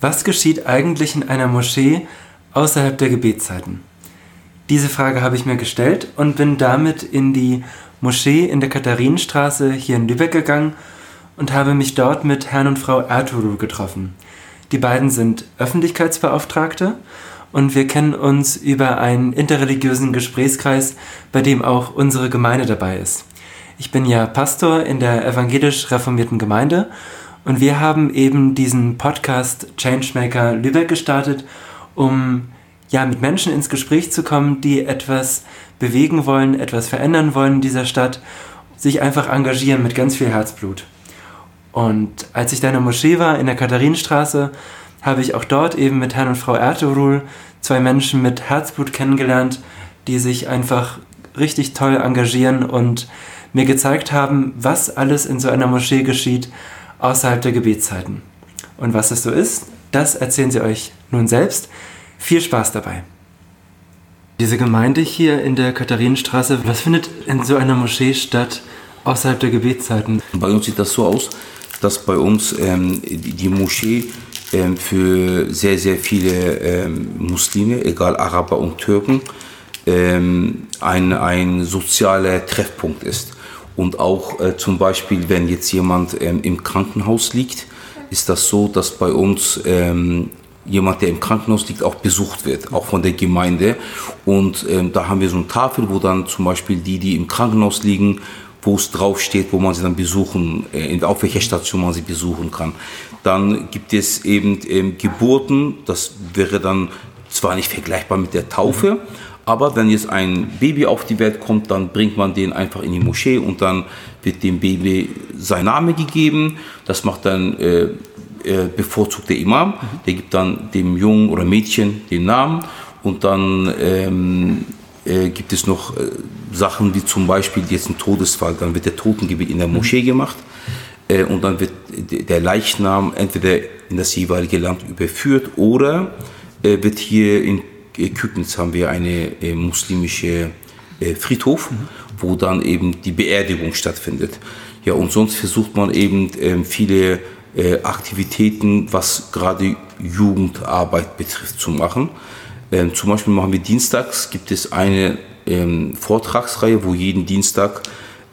Was geschieht eigentlich in einer Moschee außerhalb der Gebetszeiten? Diese Frage habe ich mir gestellt und bin damit in die Moschee in der Katharinenstraße hier in Lübeck gegangen und habe mich dort mit Herrn und Frau Ertuğrul getroffen. Die beiden sind Öffentlichkeitsbeauftragte und wir kennen uns über einen interreligiösen Gesprächskreis, bei dem auch unsere Gemeinde dabei ist. Ich bin ja Pastor in der evangelisch reformierten Gemeinde und wir haben eben diesen Podcast Changemaker Lübeck gestartet, um ja mit Menschen ins Gespräch zu kommen, die etwas bewegen wollen, etwas verändern wollen in dieser Stadt, sich einfach engagieren mit ganz viel Herzblut. Und als ich da in der Moschee war, in der Katharinenstraße, habe ich auch dort eben mit Herrn und Frau Ertuğrul zwei Menschen mit Herzblut kennengelernt, die sich einfach richtig toll engagieren und mir gezeigt haben, was alles in so einer Moschee geschieht außerhalb der Gebetszeiten. Und was es so ist, das erzählen sie euch nun selbst. Viel Spaß dabei. Diese Gemeinde hier in der Katharinenstraße, was findet in so einer Moschee statt außerhalb der Gebetszeiten? Bei uns sieht das so aus, dass bei uns ähm, die, die Moschee ähm, für sehr, sehr viele ähm, Muslime, egal Araber und Türken, ähm, ein, ein sozialer Treffpunkt ist. Und auch äh, zum Beispiel, wenn jetzt jemand ähm, im Krankenhaus liegt, ist das so, dass bei uns ähm, jemand, der im Krankenhaus liegt, auch besucht wird, auch von der Gemeinde. Und ähm, da haben wir so eine Tafel, wo dann zum Beispiel die, die im Krankenhaus liegen, wo es draufsteht, wo man sie dann besuchen, äh, auf welcher Station man sie besuchen kann. Dann gibt es eben ähm, Geburten, das wäre dann zwar nicht vergleichbar mit der Taufe, aber wenn jetzt ein Baby auf die Welt kommt, dann bringt man den einfach in die Moschee und dann wird dem Baby sein Name gegeben. Das macht dann äh, äh, bevorzugt der Imam. Der gibt dann dem Jungen oder Mädchen den Namen und dann ähm, äh, gibt es noch äh, Sachen wie zum Beispiel jetzt ein Todesfall. Dann wird der Totengebet in der Moschee gemacht äh, und dann wird der Leichnam entweder in das jeweilige Land überführt oder wird hier in Kübnitz haben wir eine äh, muslimische äh, Friedhof, mhm. wo dann eben die Beerdigung stattfindet. Ja, und sonst versucht man eben äh, viele äh, Aktivitäten, was gerade Jugendarbeit betrifft, zu machen. Ähm, zum Beispiel machen wir dienstags, gibt es eine ähm, Vortragsreihe, wo jeden Dienstag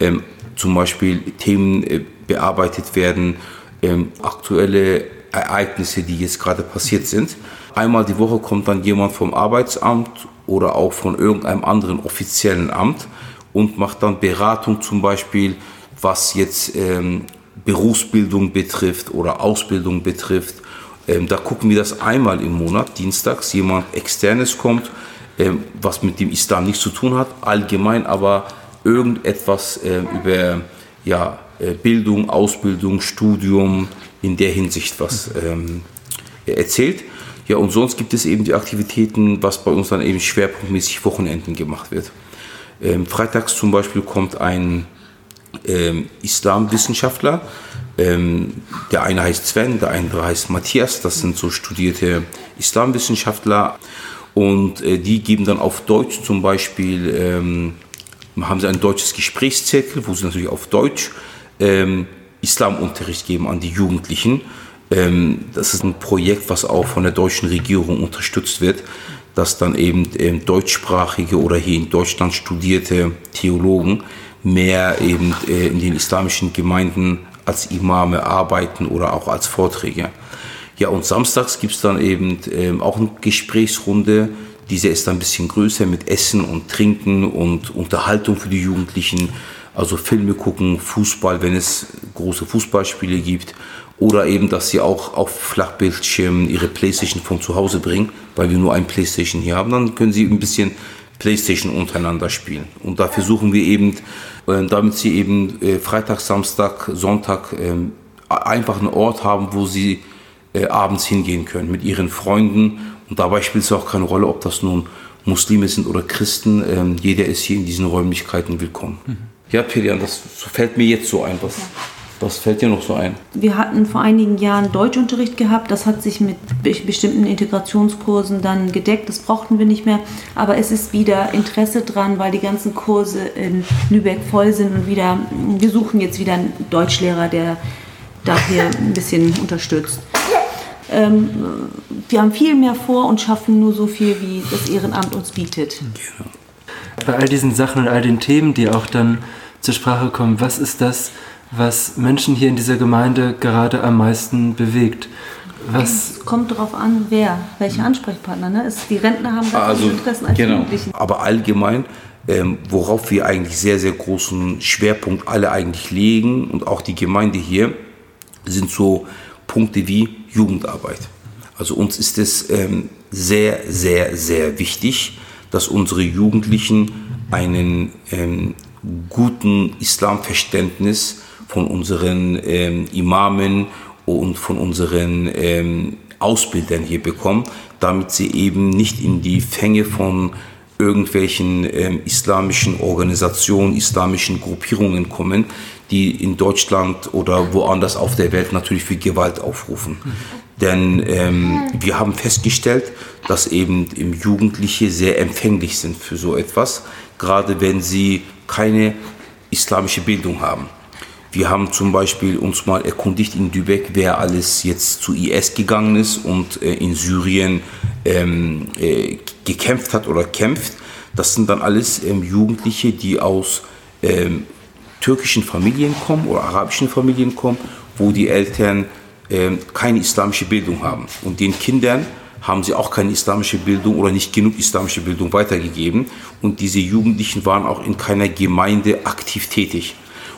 ähm, zum Beispiel Themen äh, bearbeitet werden, ähm, aktuelle Ereignisse, die jetzt gerade passiert sind. Einmal die Woche kommt dann jemand vom Arbeitsamt oder auch von irgendeinem anderen offiziellen Amt und macht dann Beratung zum Beispiel, was jetzt ähm, Berufsbildung betrifft oder Ausbildung betrifft. Ähm, da gucken wir das einmal im Monat, dienstags, jemand externes kommt, ähm, was mit dem Islam nichts zu tun hat, allgemein aber irgendetwas äh, über ja, äh, Bildung, Ausbildung, Studium in der Hinsicht was ähm, erzählt. Ja, und sonst gibt es eben die Aktivitäten, was bei uns dann eben schwerpunktmäßig Wochenenden gemacht wird. Ähm, freitags zum Beispiel kommt ein ähm, Islamwissenschaftler, ähm, der eine heißt Sven, der andere heißt Matthias, das sind so studierte Islamwissenschaftler und äh, die geben dann auf Deutsch zum Beispiel, ähm, haben sie ein deutsches Gesprächszirkel, wo sie natürlich auf Deutsch ähm, Islamunterricht geben an die Jugendlichen das ist ein Projekt, was auch von der deutschen Regierung unterstützt wird, dass dann eben ähm, deutschsprachige oder hier in Deutschland studierte Theologen mehr eben äh, in den islamischen Gemeinden als Imame arbeiten oder auch als Vorträge. Ja, und samstags gibt es dann eben ähm, auch eine Gesprächsrunde. Diese ist dann ein bisschen größer mit Essen und Trinken und Unterhaltung für die Jugendlichen. Also Filme gucken, Fußball, wenn es große Fußballspiele gibt oder eben, dass sie auch auf Flachbildschirmen ihre Playstation von zu Hause bringen, weil wir nur ein Playstation hier haben. Dann können sie ein bisschen Playstation untereinander spielen. Und da versuchen wir eben, äh, damit sie eben äh, Freitag, Samstag, Sonntag ähm, einfach einen Ort haben, wo sie äh, abends hingehen können mit ihren Freunden. Und dabei spielt es auch keine Rolle, ob das nun Muslime sind oder Christen. Ähm, jeder ist hier in diesen Räumlichkeiten willkommen. Mhm. Ja, Pelian, das fällt mir jetzt so ein. Was, was fällt dir noch so ein? Wir hatten vor einigen Jahren Deutschunterricht gehabt. Das hat sich mit bestimmten Integrationskursen dann gedeckt. Das brauchten wir nicht mehr. Aber es ist wieder Interesse dran, weil die ganzen Kurse in Lübeck voll sind und wieder, wir suchen jetzt wieder einen Deutschlehrer, der da hier ein bisschen unterstützt. ähm, wir haben viel mehr vor und schaffen nur so viel, wie das Ehrenamt uns bietet. Genau. Bei all diesen Sachen und all den Themen, die auch dann zur Sprache kommen, was ist das, was Menschen hier in dieser Gemeinde gerade am meisten bewegt? Was es kommt darauf an, wer, welche Ansprechpartner. Ne? Es, die Rentner haben da also, Interessen als genau. Jugendlichen. Aber allgemein, ähm, worauf wir eigentlich sehr, sehr großen Schwerpunkt alle eigentlich legen und auch die Gemeinde hier, sind so Punkte wie Jugendarbeit. Also uns ist es ähm, sehr, sehr, sehr wichtig, dass unsere Jugendlichen einen ähm, guten Islamverständnis von unseren ähm, Imamen und von unseren ähm, Ausbildern hier bekommen, damit sie eben nicht in die Fänge von irgendwelchen ähm, islamischen Organisationen, islamischen Gruppierungen kommen, die in Deutschland oder woanders auf der Welt natürlich für Gewalt aufrufen. Denn ähm, wir haben festgestellt, dass eben Jugendliche sehr empfänglich sind für so etwas, gerade wenn sie keine islamische Bildung haben. Wir haben zum Beispiel uns mal erkundigt in Lübeck, wer alles jetzt zu IS gegangen ist und äh, in Syrien ähm, äh, gekämpft hat oder kämpft. Das sind dann alles ähm, Jugendliche, die aus ähm, türkischen Familien kommen oder arabischen Familien kommen, wo die Eltern ähm, keine islamische Bildung haben. Und den Kindern haben sie auch keine islamische Bildung oder nicht genug islamische Bildung weitergegeben. Und diese Jugendlichen waren auch in keiner Gemeinde aktiv tätig.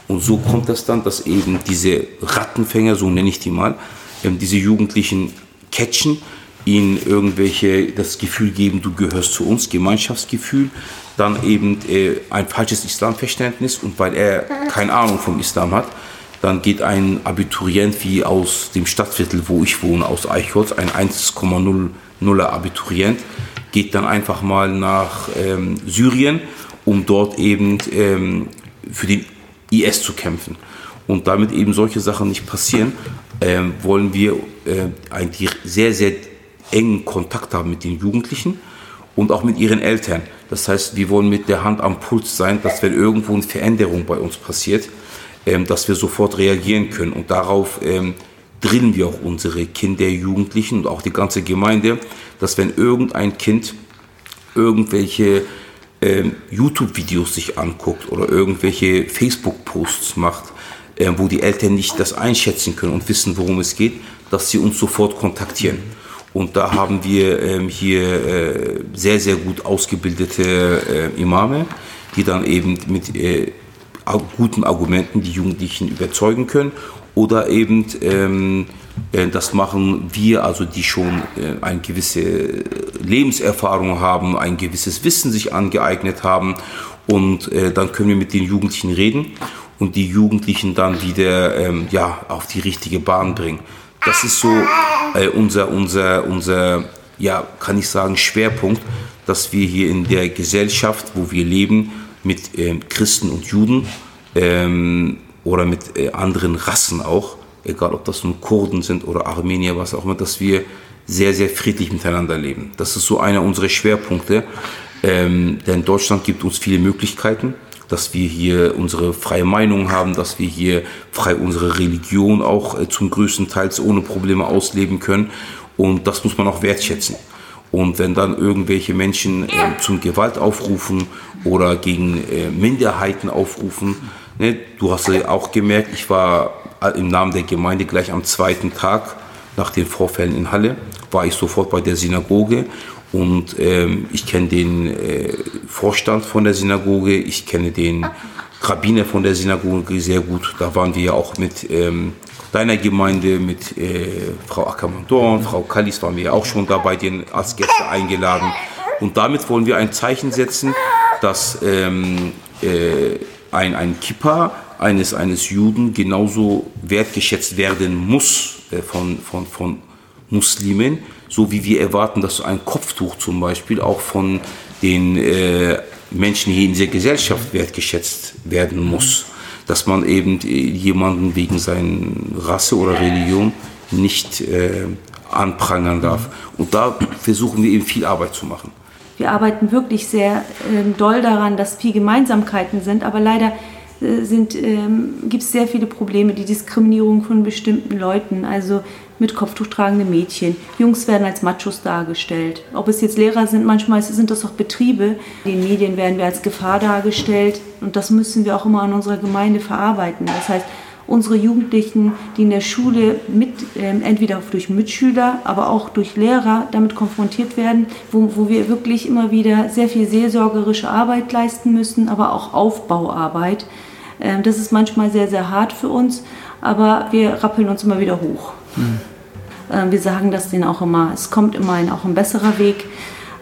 Und so kommt das dann, dass eben diese Rattenfänger, so nenne ich die mal, ähm, diese Jugendlichen catchen, ihnen irgendwelche das Gefühl geben, du gehörst zu uns, Gemeinschaftsgefühl, dann eben äh, ein falsches Islamverständnis und weil er keine Ahnung vom Islam hat, dann geht ein Abiturient wie aus dem Stadtviertel, wo ich wohne, aus Eichholz, ein 1,0er Abiturient, geht dann einfach mal nach ähm, Syrien, um dort eben ähm, für den IS zu kämpfen. Und damit eben solche Sachen nicht passieren, ähm, wollen wir äh, eigentlich sehr, sehr engen Kontakt haben mit den Jugendlichen und auch mit ihren Eltern. Das heißt, wir wollen mit der Hand am Puls sein, dass wenn irgendwo eine Veränderung bei uns passiert, ähm, dass wir sofort reagieren können. Und darauf ähm, drillen wir auch unsere Kinder, Jugendlichen und auch die ganze Gemeinde, dass wenn irgendein Kind irgendwelche ähm, YouTube-Videos sich anguckt oder irgendwelche Facebook-Posts macht, äh, wo die Eltern nicht das einschätzen können und wissen, worum es geht, dass sie uns sofort kontaktieren. Und da haben wir ähm, hier äh, sehr, sehr gut ausgebildete äh, Imame, die dann eben mit äh, guten Argumenten die Jugendlichen überzeugen können oder eben ähm, äh, das machen wir, also die schon äh, eine gewisse Lebenserfahrung haben, ein gewisses Wissen sich angeeignet haben und äh, dann können wir mit den Jugendlichen reden und die Jugendlichen dann wieder ähm, ja, auf die richtige Bahn bringen. Das ist so äh, unser, unser, unser, ja, kann ich sagen, Schwerpunkt, dass wir hier in der Gesellschaft, wo wir leben, mit äh, Christen und Juden ähm, oder mit äh, anderen Rassen auch, egal ob das nun Kurden sind oder Armenier, was auch immer, dass wir sehr, sehr friedlich miteinander leben. Das ist so einer unserer Schwerpunkte, ähm, denn Deutschland gibt uns viele Möglichkeiten, dass wir hier unsere freie Meinung haben, dass wir hier frei unsere Religion auch äh, zum größten Teil ohne Probleme ausleben können und das muss man auch wertschätzen. Und wenn dann irgendwelche Menschen äh, zum Gewalt aufrufen oder gegen äh, Minderheiten aufrufen, ne, du hast ja auch gemerkt, ich war im Namen der Gemeinde gleich am zweiten Tag nach den Vorfällen in Halle, war ich sofort bei der Synagoge und ähm, ich kenne den äh, Vorstand von der Synagoge, ich kenne den Rabbiner von der Synagoge sehr gut. Da waren wir ja auch mit ähm, deiner Gemeinde, mit äh, Frau Ackermann-Dorn, Frau Kallis waren wir ja auch schon dabei, den als Gäste eingeladen. Und damit wollen wir ein Zeichen setzen, dass ähm, äh, ein, ein Kippa eines, eines Juden genauso wertgeschätzt werden muss äh, von, von, von Muslimen, so wie wir erwarten, dass ein Kopftuch zum Beispiel auch von den äh, Menschen hier in dieser Gesellschaft wertgeschätzt werden muss. Dass man eben äh, jemanden wegen seiner Rasse oder Religion nicht äh, anprangern darf. Und da versuchen wir eben viel Arbeit zu machen. Wir arbeiten wirklich sehr äh, doll daran, dass viel Gemeinsamkeiten sind, aber leider äh, ähm, gibt es sehr viele Probleme, die Diskriminierung von bestimmten Leuten, also mit Kopftuch tragende Mädchen. Jungs werden als Machos dargestellt. Ob es jetzt Lehrer sind, manchmal sind das auch Betriebe. In den Medien werden wir als Gefahr dargestellt und das müssen wir auch immer in unserer Gemeinde verarbeiten. Das heißt, unsere Jugendlichen, die in der Schule mit, äh, entweder durch Mitschüler, aber auch durch Lehrer damit konfrontiert werden, wo, wo wir wirklich immer wieder sehr viel seelsorgerische Arbeit leisten müssen, aber auch Aufbauarbeit. Äh, das ist manchmal sehr, sehr hart für uns, aber wir rappeln uns immer wieder hoch. Mhm. Äh, wir sagen das denen auch immer, es kommt immerhin auch ein besserer Weg.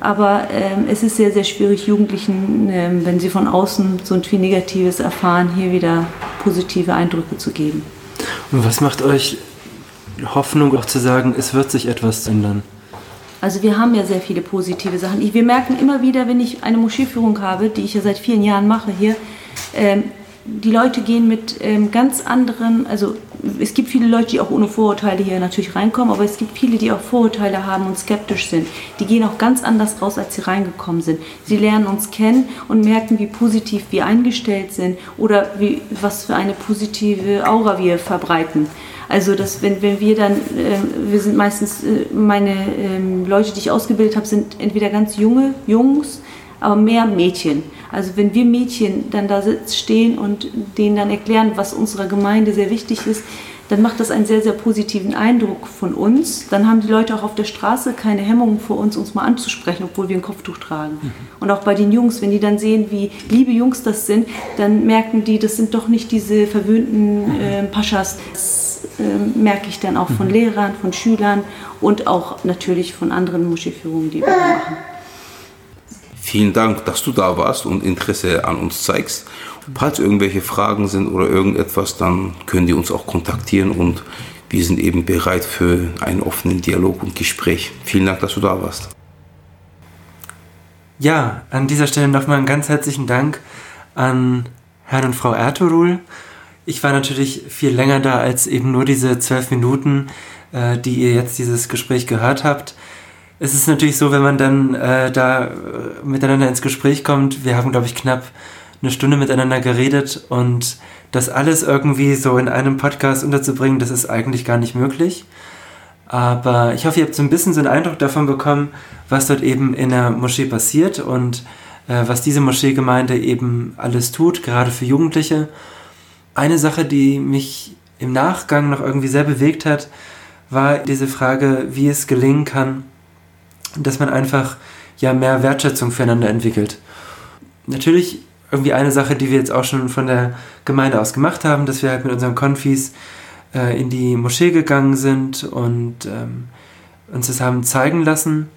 Aber ähm, es ist sehr, sehr schwierig, Jugendlichen, ähm, wenn sie von außen so viel Negatives erfahren, hier wieder positive Eindrücke zu geben. Und was macht euch Hoffnung, auch zu sagen, es wird sich etwas ändern? Also wir haben ja sehr viele positive Sachen. wir merken immer wieder, wenn ich eine Moscheeführung habe, die ich ja seit vielen Jahren mache hier, ähm, die Leute gehen mit ähm, ganz anderen, also es gibt viele Leute, die auch ohne Vorurteile hier natürlich reinkommen, aber es gibt viele, die auch Vorurteile haben und skeptisch sind. Die gehen auch ganz anders raus, als sie reingekommen sind. Sie lernen uns kennen und merken, wie positiv wir eingestellt sind oder wie, was für eine positive Aura wir verbreiten. Also dass wenn, wenn wir dann, äh, wir sind meistens, äh, meine äh, Leute, die ich ausgebildet habe, sind entweder ganz junge Jungs, aber mehr Mädchen. Also wenn wir Mädchen dann da stehen und denen dann erklären, was unserer Gemeinde sehr wichtig ist, dann macht das einen sehr, sehr positiven Eindruck von uns. Dann haben die Leute auch auf der Straße keine Hemmungen vor uns, uns mal anzusprechen, obwohl wir ein Kopftuch tragen. Mhm. Und auch bei den Jungs, wenn die dann sehen, wie liebe Jungs das sind, dann merken die, das sind doch nicht diese verwöhnten äh, Paschas. Das äh, merke ich dann auch von mhm. Lehrern, von Schülern und auch natürlich von anderen Moscheeführungen, die wir machen. Vielen Dank, dass du da warst und Interesse an uns zeigst. Falls irgendwelche Fragen sind oder irgendetwas, dann können die uns auch kontaktieren und wir sind eben bereit für einen offenen Dialog und Gespräch. Vielen Dank, dass du da warst. Ja, an dieser Stelle nochmal einen ganz herzlichen Dank an Herrn und Frau Ertuğrul. Ich war natürlich viel länger da als eben nur diese zwölf Minuten, äh, die ihr jetzt dieses Gespräch gehört habt es ist natürlich so, wenn man dann äh, da miteinander ins Gespräch kommt, wir haben, glaube ich, knapp eine Stunde miteinander geredet und das alles irgendwie so in einem Podcast unterzubringen, das ist eigentlich gar nicht möglich. Aber ich hoffe, ihr habt so ein bisschen so einen Eindruck davon bekommen, was dort eben in der Moschee passiert und äh, was diese Moscheegemeinde eben alles tut, gerade für Jugendliche. Eine Sache, die mich im Nachgang noch irgendwie sehr bewegt hat, war diese Frage, wie es gelingen kann, dass man einfach ja mehr Wertschätzung füreinander entwickelt. Natürlich irgendwie eine Sache, die wir jetzt auch schon von der Gemeinde aus gemacht haben, dass wir halt mit unseren Konfis äh, in die Moschee gegangen sind und ähm, uns das haben zeigen lassen.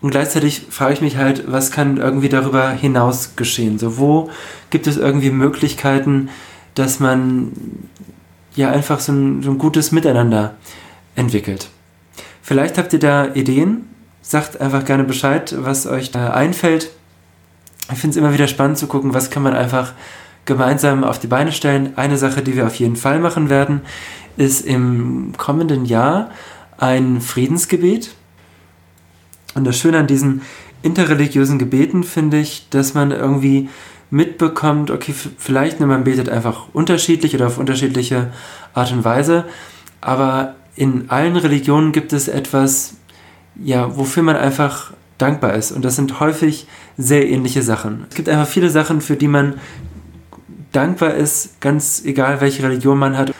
Und gleichzeitig frage ich mich halt, was kann irgendwie darüber hinaus geschehen? So, wo gibt es irgendwie Möglichkeiten, dass man ja einfach so ein, so ein gutes Miteinander entwickelt? Vielleicht habt ihr da Ideen, sagt einfach gerne Bescheid, was euch da einfällt. Ich finde es immer wieder spannend zu gucken, was kann man einfach gemeinsam auf die Beine stellen. Eine Sache, die wir auf jeden Fall machen werden, ist im kommenden Jahr ein Friedensgebet. Und das Schöne an diesen interreligiösen Gebeten finde ich, dass man irgendwie mitbekommt, okay, vielleicht ne, man betet einfach unterschiedlich oder auf unterschiedliche Art und Weise, aber in allen Religionen gibt es etwas, ja, wofür man einfach dankbar ist. Und das sind häufig sehr ähnliche Sachen. Es gibt einfach viele Sachen, für die man dankbar ist, ganz egal, welche Religion man hat.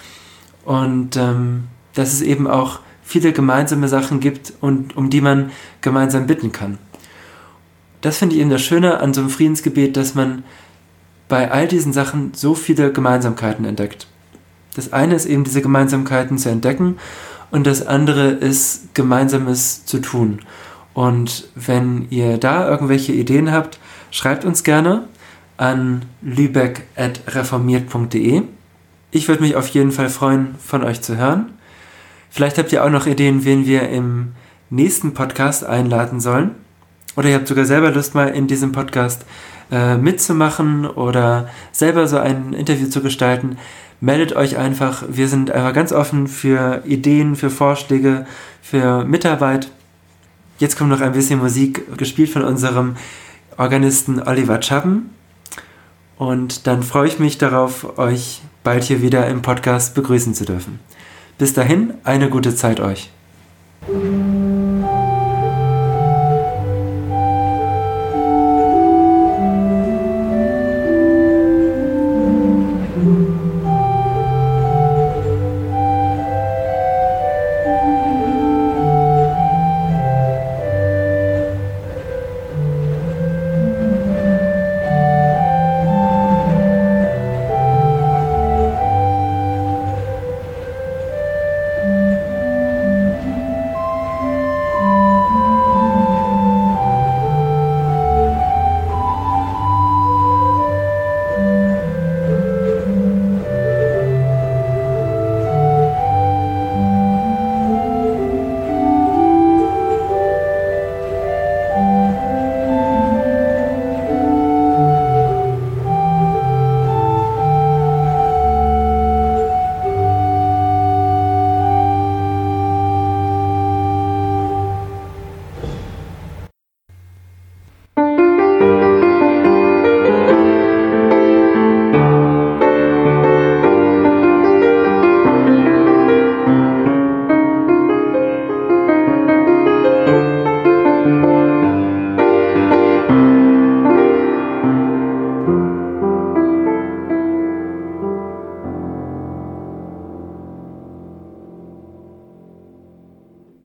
Und ähm, dass es eben auch viele gemeinsame Sachen gibt und um die man gemeinsam bitten kann. Das finde ich eben das Schöne an so einem Friedensgebet, dass man bei all diesen Sachen so viele Gemeinsamkeiten entdeckt. Das eine ist eben diese Gemeinsamkeiten zu entdecken und das andere ist gemeinsames zu tun. Und wenn ihr da irgendwelche Ideen habt, schreibt uns gerne an lübeck.reformiert.de. Ich würde mich auf jeden Fall freuen, von euch zu hören. Vielleicht habt ihr auch noch Ideen, wen wir im nächsten Podcast einladen sollen. Oder ihr habt sogar selber Lust, mal in diesem Podcast äh, mitzumachen oder selber so ein Interview zu gestalten meldet euch einfach. Wir sind einfach ganz offen für Ideen, für Vorschläge, für Mitarbeit. Jetzt kommt noch ein bisschen Musik, gespielt von unserem Organisten Oliver Chappen. Und dann freue ich mich darauf, euch bald hier wieder im Podcast begrüßen zu dürfen. Bis dahin, eine gute Zeit euch.